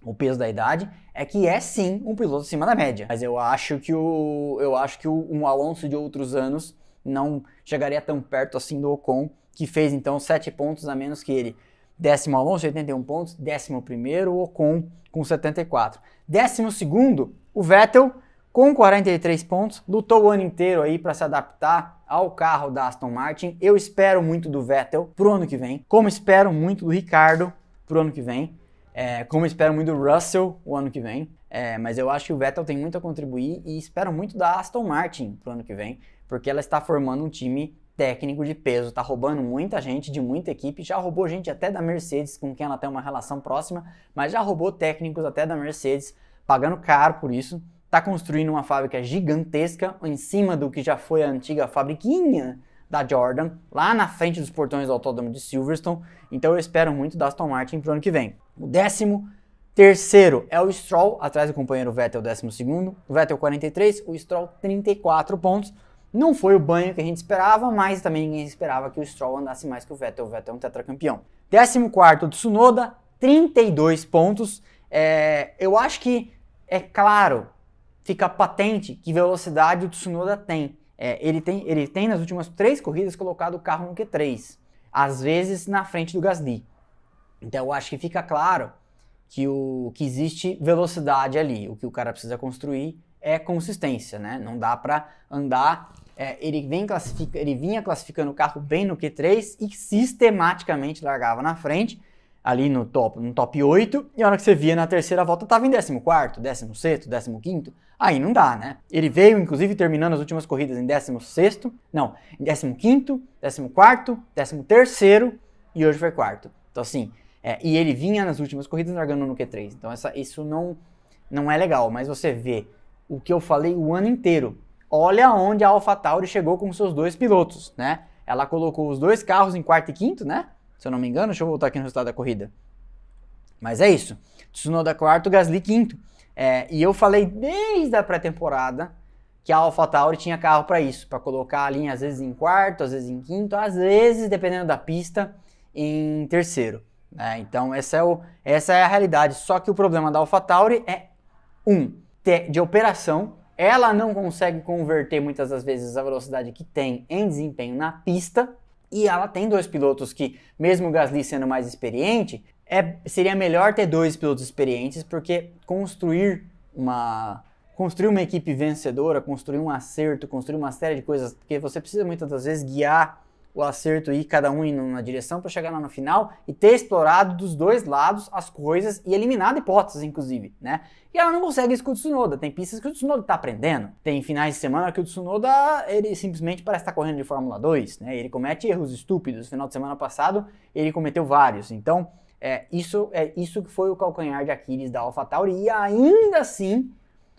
A: o peso da idade, é que é sim um piloto acima da média. Mas eu acho que o eu acho que o, um Alonso de outros anos não chegaria tão perto assim do Ocon, que fez então 7 pontos a menos que ele. Décimo Alonso, 81 pontos. Décimo primeiro, o Ocon com 74. Décimo segundo, o Vettel com 43 pontos. Lutou o ano inteiro aí para se adaptar ao carro da Aston Martin. Eu espero muito do Vettel pro ano que vem, como espero muito do Ricardo pro ano que vem, é, como espero muito do Russell o ano que vem. É, mas eu acho que o Vettel tem muito a contribuir e espero muito da Aston Martin pro ano que vem, porque ela está formando um time técnico de peso, tá roubando muita gente de muita equipe, já roubou gente até da Mercedes, com quem ela tem uma relação próxima, mas já roubou técnicos até da Mercedes, pagando caro por isso está construindo uma fábrica gigantesca em cima do que já foi a antiga fabriquinha da Jordan, lá na frente dos portões do autódromo de Silverstone. Então eu espero muito da Aston Martin para o ano que vem. O décimo terceiro é o Stroll, atrás do companheiro Vettel, décimo segundo. O Vettel 43, o Stroll 34 pontos. Não foi o banho que a gente esperava, mas também ninguém esperava que o Stroll andasse mais que o Vettel. O Vettel é um tetracampeão. Décimo quarto, Tsunoda, 32 pontos. É, eu acho que é claro fica patente que velocidade o Tsunoda tem. É, ele tem. Ele tem nas últimas três corridas colocado o carro no Q3, às vezes na frente do Gasly. Então eu acho que fica claro que, o, que existe velocidade ali. O que o cara precisa construir é consistência, né? Não dá para andar. É, ele, vem classifica, ele vinha classificando o carro bem no Q3 e sistematicamente largava na frente ali no top, no top 8, e a hora que você via na terceira volta estava em 14, 16, 15, aí não dá, né? Ele veio, inclusive, terminando as últimas corridas em 16, não, em 15, 14, 13 e hoje foi quarto. Então, assim, é, e ele vinha nas últimas corridas largando no Q3, então essa, isso não, não é legal, mas você vê o que eu falei o ano inteiro. Olha onde a AlphaTauri chegou com seus dois pilotos, né? Ela colocou os dois carros em quarto e quinto, né? Se eu não me engano, deixa eu voltar aqui no resultado da corrida. Mas é isso. Tsunoda quarto, Gasly quinto. É, e eu falei desde a pré-temporada que a AlphaTauri tinha carro para isso, para colocar a linha às vezes em quarto, às vezes em quinto, às vezes, dependendo da pista, em terceiro. Né? Então essa é, o, essa é a realidade. Só que o problema da AlphaTauri é um de operação. Ela não consegue converter muitas das vezes a velocidade que tem em desempenho na pista. E ela tem dois pilotos que, mesmo o Gasly sendo mais experiente, é, seria melhor ter dois pilotos experientes, porque construir uma construir uma equipe vencedora, construir um acerto, construir uma série de coisas, porque você precisa muitas das vezes guiar o acerto e cada um indo numa direção para chegar lá no final e ter explorado dos dois lados as coisas e eliminado hipóteses, inclusive, né? E ela não consegue isso com o Tsunoda. Tem pistas que o Tsunoda está aprendendo. Tem finais de semana que o Tsunoda, ele simplesmente parece estar tá correndo de Fórmula 2, né? Ele comete erros estúpidos. No final de semana passado, ele cometeu vários. Então, é, isso, é isso que foi o calcanhar de Aquiles da AlphaTauri e ainda assim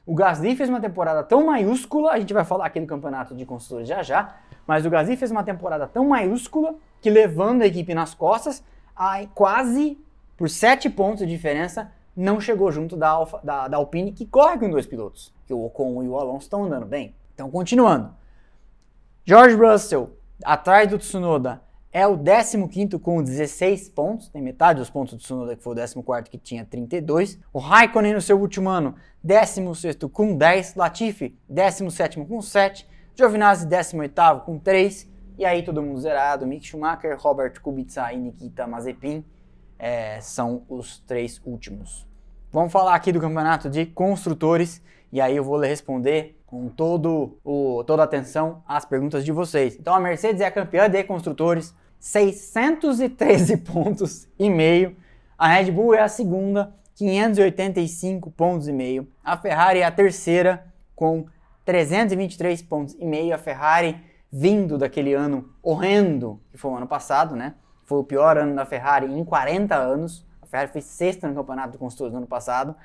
A: o Gasly fez uma temporada tão maiúscula, a gente vai falar aqui no campeonato de construtores já já, mas o Gasly fez uma temporada tão maiúscula que levando a equipe nas costas, a quase por 7 pontos de diferença, não chegou junto da, Alfa, da, da Alpine, que corre com dois pilotos, que o Ocon e o Alonso estão andando bem. Então, continuando. George Russell, atrás do Tsunoda, é o 15 com 16 pontos, tem metade dos pontos do Tsunoda, que foi o 14 que tinha 32. O Raikkonen no seu último ano, 16 com 10. Latifi, 17 com 7. Giovinazzi, 18 com 3. E aí todo mundo zerado. Mick Schumacher, Robert Kubica e Nikita Mazepin é, são os três últimos. Vamos falar aqui do campeonato de construtores. E aí eu vou responder com todo o, toda a atenção às perguntas de vocês. Então a Mercedes é a campeã de construtores, 613 pontos e meio. A Red Bull é a segunda, 585 pontos e meio. A Ferrari é a terceira com 323 pontos e meio. A Ferrari vindo daquele ano horrendo que foi o ano passado, né? Foi o pior ano da Ferrari em 40 anos. A Ferrari foi sexta no campeonato de construtores no ano passado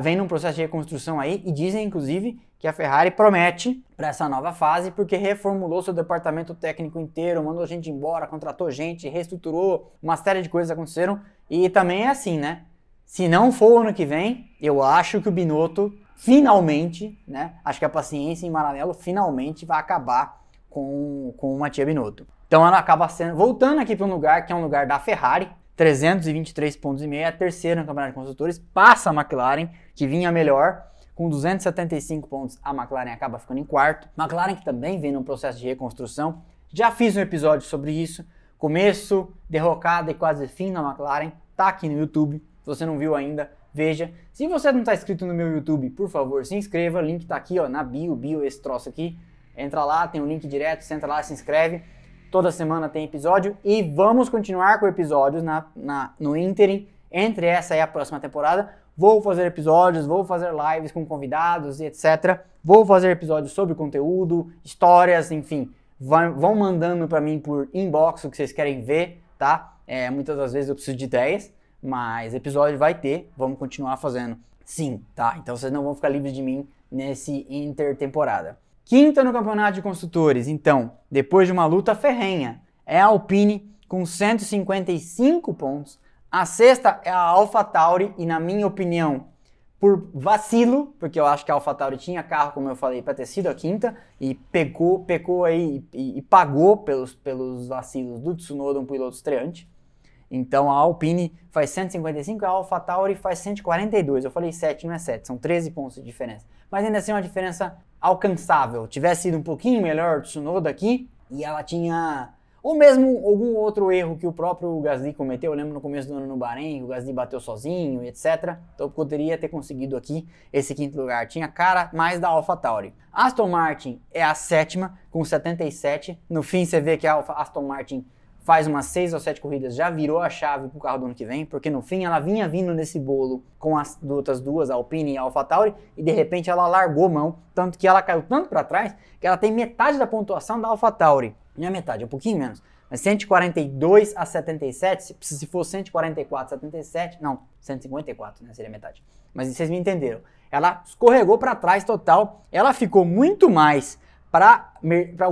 A: vem num processo de reconstrução aí e dizem inclusive que a Ferrari promete para essa nova fase porque reformulou seu departamento técnico inteiro, mandou gente embora, contratou gente, reestruturou, uma série de coisas aconteceram e também é assim, né? Se não for o ano que vem, eu acho que o Binotto finalmente, né? Acho que a paciência em Maranello finalmente vai acabar com, com o Matia Binotto. Então ela acaba sendo, voltando aqui para um lugar que é um lugar da Ferrari, 323 pontos e meio, é a no Campeonato de Construtores, passa a McLaren, que vinha melhor, com 275 pontos, a McLaren acaba ficando em quarto. McLaren que também vem num processo de reconstrução. Já fiz um episódio sobre isso. Começo, derrocada e quase fim na McLaren. Tá aqui no YouTube. Se você não viu ainda, veja. Se você não está inscrito no meu YouTube, por favor, se inscreva. O link tá aqui ó, na bio, bio esse troço aqui. Entra lá, tem um link direto, você entra lá, se inscreve. Toda semana tem episódio e vamos continuar com episódios na, na, no ínterim entre essa e a próxima temporada. Vou fazer episódios, vou fazer lives com convidados e etc. Vou fazer episódios sobre conteúdo, histórias, enfim. Vão, vão mandando para mim por inbox o que vocês querem ver, tá? É, muitas das vezes eu preciso de ideias, mas episódio vai ter, vamos continuar fazendo. Sim, tá? Então vocês não vão ficar livres de mim nesse intertemporada. Quinta no campeonato de construtores, então, depois de uma luta ferrenha, é a Alpine com 155 pontos. A sexta é a AlphaTauri e, na minha opinião, por vacilo, porque eu acho que a AlphaTauri tinha carro, como eu falei, para ter sido a quinta e pecou, pecou aí e, e, pagou pelos, pelos vacilos do Tsunoda, um piloto estreante. Então a Alpine faz 155, a AlphaTauri faz 142. Eu falei 7, não é 7, são 13 pontos de diferença. Mas ainda assim é uma diferença alcançável. Tivesse sido um pouquinho melhor o Tsunoda aqui, e ela tinha. Ou mesmo algum outro erro que o próprio Gasly cometeu. Eu lembro no começo do ano no Bahrein, o Gasly bateu sozinho, etc. Então poderia ter conseguido aqui esse quinto lugar. Tinha cara mais da AlphaTauri. Aston Martin é a sétima, com 77. No fim você vê que a Aston Martin faz umas seis ou sete corridas, já virou a chave pro carro do ano que vem, porque no fim ela vinha vindo nesse bolo com as outras duas, a Alpine e a AlphaTauri, e de repente ela largou mão, tanto que ela caiu tanto para trás que ela tem metade da pontuação da AlphaTauri. Não é metade, é um pouquinho menos. Mas 142 a 77, se, for 144 a 77, não, 154, né, seria metade. Mas vocês me entenderam. Ela escorregou para trás total, ela ficou muito mais para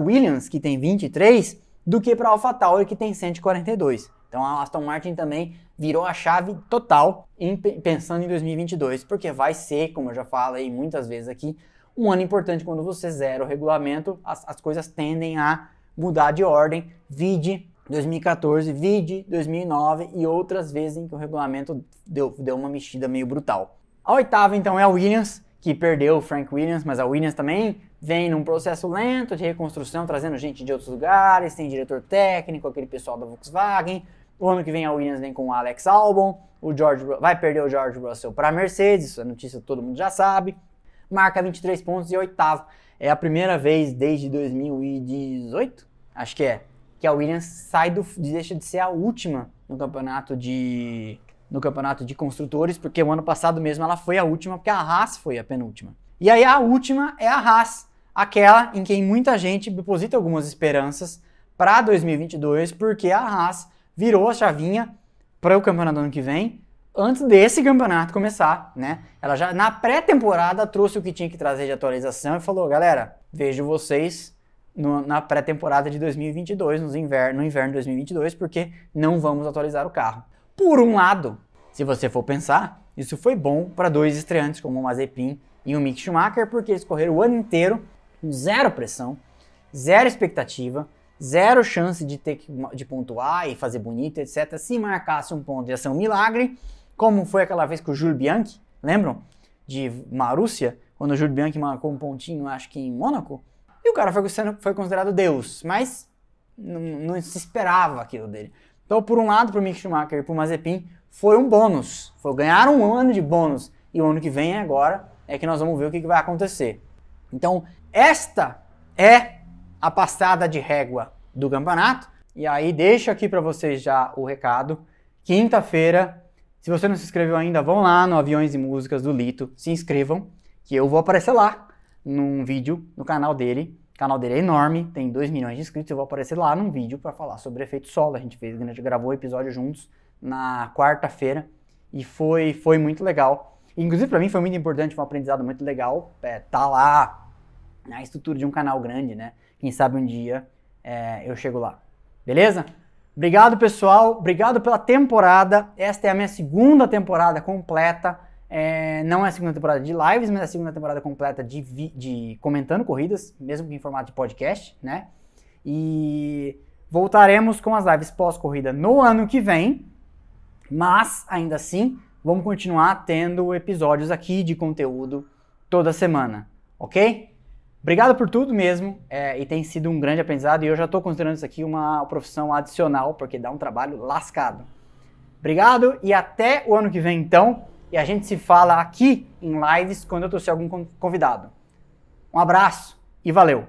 A: Williams, que tem 23, do que para a AlphaTauri que tem 142. Então a Aston Martin também virou a chave total em, pensando em 2022, porque vai ser, como eu já falei muitas vezes aqui, um ano importante quando você zera o regulamento, as, as coisas tendem a mudar de ordem. Vide 2014, vide 2009 e outras vezes em que o regulamento deu, deu uma mexida meio brutal. A oitava, então, é a Williams, que perdeu o Frank Williams, mas a Williams também vem num processo lento de reconstrução, trazendo gente de outros lugares, tem diretor técnico, aquele pessoal da Volkswagen. O ano que vem a Williams vem com o Alex Albon, o George vai perder o George Russell para a Mercedes, isso é notícia que todo mundo já sabe. Marca 23 pontos e oitavo. É a primeira vez desde 2018, acho que é, que a Williams sai do deixa de ser a última no campeonato de no campeonato de construtores, porque o ano passado mesmo ela foi a última, porque a Haas foi a penúltima. E aí a última é a Haas, aquela em quem muita gente deposita algumas esperanças para 2022, porque a Haas virou a chavinha para o campeonato do ano que vem, antes desse campeonato começar, né? Ela já na pré-temporada trouxe o que tinha que trazer de atualização e falou: galera, vejo vocês no, na pré-temporada de 2022, no inverno, no inverno de 2022, porque não vamos atualizar o carro. Por um lado, se você for pensar, isso foi bom para dois estreantes como o Mazepin e o Mick Schumacher, porque eles correram o ano inteiro com zero pressão, zero expectativa, zero chance de ter que de pontuar e fazer bonito, etc. Se marcasse um ponto ia ser um milagre, como foi aquela vez com o Júlio Bianchi, lembram? De Marúcia, quando o Júlio Bianchi marcou um pontinho, acho que em Mônaco, e o cara foi, foi considerado Deus, mas não, não, se esperava aquilo dele. Então, por um lado, para o Mick Schumacher e para o Mazepin, foi um bônus. Foi ganhar um ano de bônus. E o ano que vem, agora, é que nós vamos ver o que, que vai acontecer. Então, esta é a passada de régua do campeonato. E aí, deixo aqui para vocês já o recado. Quinta-feira, se você não se inscreveu ainda, vão lá no Aviões e Músicas do Lito, se inscrevam, que eu vou aparecer lá num vídeo no canal dele. O canal dele é enorme, tem 2 milhões de inscritos. Eu vou aparecer lá num vídeo para falar sobre efeito solo. A gente fez, a gente gravou o episódio juntos na quarta-feira e foi, foi muito legal. Inclusive para mim foi muito importante, foi um aprendizado muito legal. É, tá lá na estrutura de um canal grande, né? Quem sabe um dia é, eu chego lá. Beleza? Obrigado, pessoal. Obrigado pela temporada. Esta é a minha segunda temporada completa. É, não é a segunda temporada de lives, mas é a segunda temporada completa de, de comentando corridas, mesmo que em formato de podcast, né? E voltaremos com as lives pós-corrida no ano que vem, mas ainda assim vamos continuar tendo episódios aqui de conteúdo toda semana, ok? Obrigado por tudo mesmo, é, e tem sido um grande aprendizado, e eu já estou considerando isso aqui uma profissão adicional, porque dá um trabalho lascado. Obrigado e até o ano que vem então e a gente se fala aqui em lives quando eu trouxer algum convidado. Um abraço e valeu!